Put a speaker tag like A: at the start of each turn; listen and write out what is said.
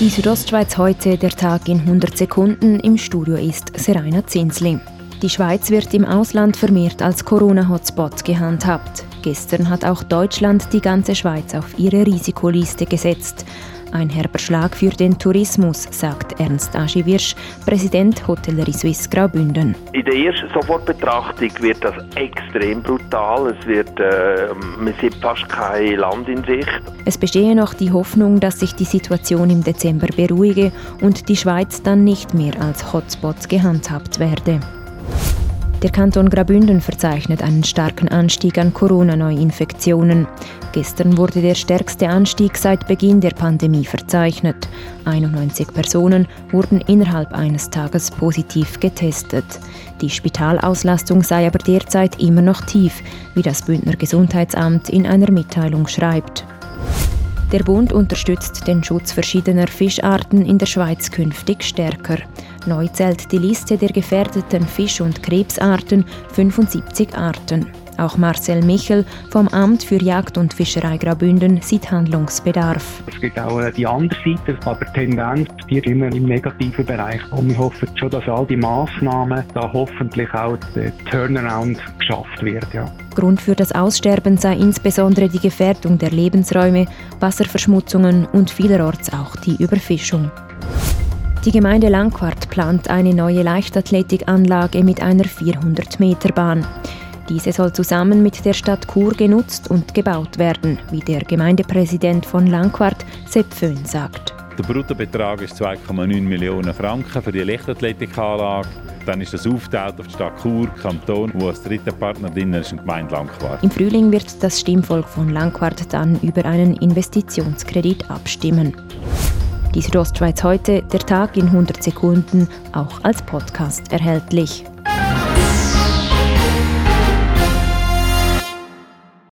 A: Die Südostschweiz heute, der Tag in 100 Sekunden. Im Studio ist Seraina Zinsli. Die Schweiz wird im Ausland vermehrt als Corona-Hotspot gehandhabt. Gestern hat auch Deutschland die ganze Schweiz auf ihre Risikoliste gesetzt. Ein herber Schlag für den Tourismus, sagt Ernst Aschi-Wirsch, Präsident Hotellerie Suisse Graubünden.
B: In der ersten Sofortbetrachtung wird das extrem brutal. Es wird, äh, man sieht fast kein Land in Sicht.
A: Es bestehe noch die Hoffnung, dass sich die Situation im Dezember beruhige und die Schweiz dann nicht mehr als Hotspot gehandhabt werde. Der Kanton Graubünden verzeichnet einen starken Anstieg an Corona-Neuinfektionen. Gestern wurde der stärkste Anstieg seit Beginn der Pandemie verzeichnet. 91 Personen wurden innerhalb eines Tages positiv getestet. Die Spitalauslastung sei aber derzeit immer noch tief, wie das Bündner Gesundheitsamt in einer Mitteilung schreibt. Der Bund unterstützt den Schutz verschiedener Fischarten in der Schweiz künftig stärker. Neu zählt die Liste der gefährdeten Fisch- und Krebsarten 75 Arten. Auch Marcel Michel vom Amt für Jagd und Fischerei Graubünden sieht Handlungsbedarf.
C: Es gibt auch äh, die andere Seite, aber die Tendenz ist immer im negativen Bereich. Und wir hoffen schon, dass all die Massnahmen da hoffentlich auch der Turnaround geschafft wird. Ja.
A: Grund für das Aussterben sei insbesondere die Gefährdung der Lebensräume, Wasserverschmutzungen und vielerorts auch die Überfischung. Die Gemeinde Langquart plant eine neue Leichtathletikanlage mit einer 400-Meter-Bahn. Diese soll zusammen mit der Stadt Chur genutzt und gebaut werden, wie der Gemeindepräsident von Langquart, Sepp Föhn, sagt.
D: Der Bruttobetrag ist 2,9 Millionen Franken für die Leichtathletikanlage. Dann ist das aufgeteilt auf die Stadt Chur, Kanton, wo als dritter Partner drin ist, die Gemeinde Langquart.
A: Im Frühling wird das Stimmvolk von Langquart dann über einen Investitionskredit abstimmen. Die Südostschweiz heute, der Tag in 100 Sekunden, auch als Podcast erhältlich.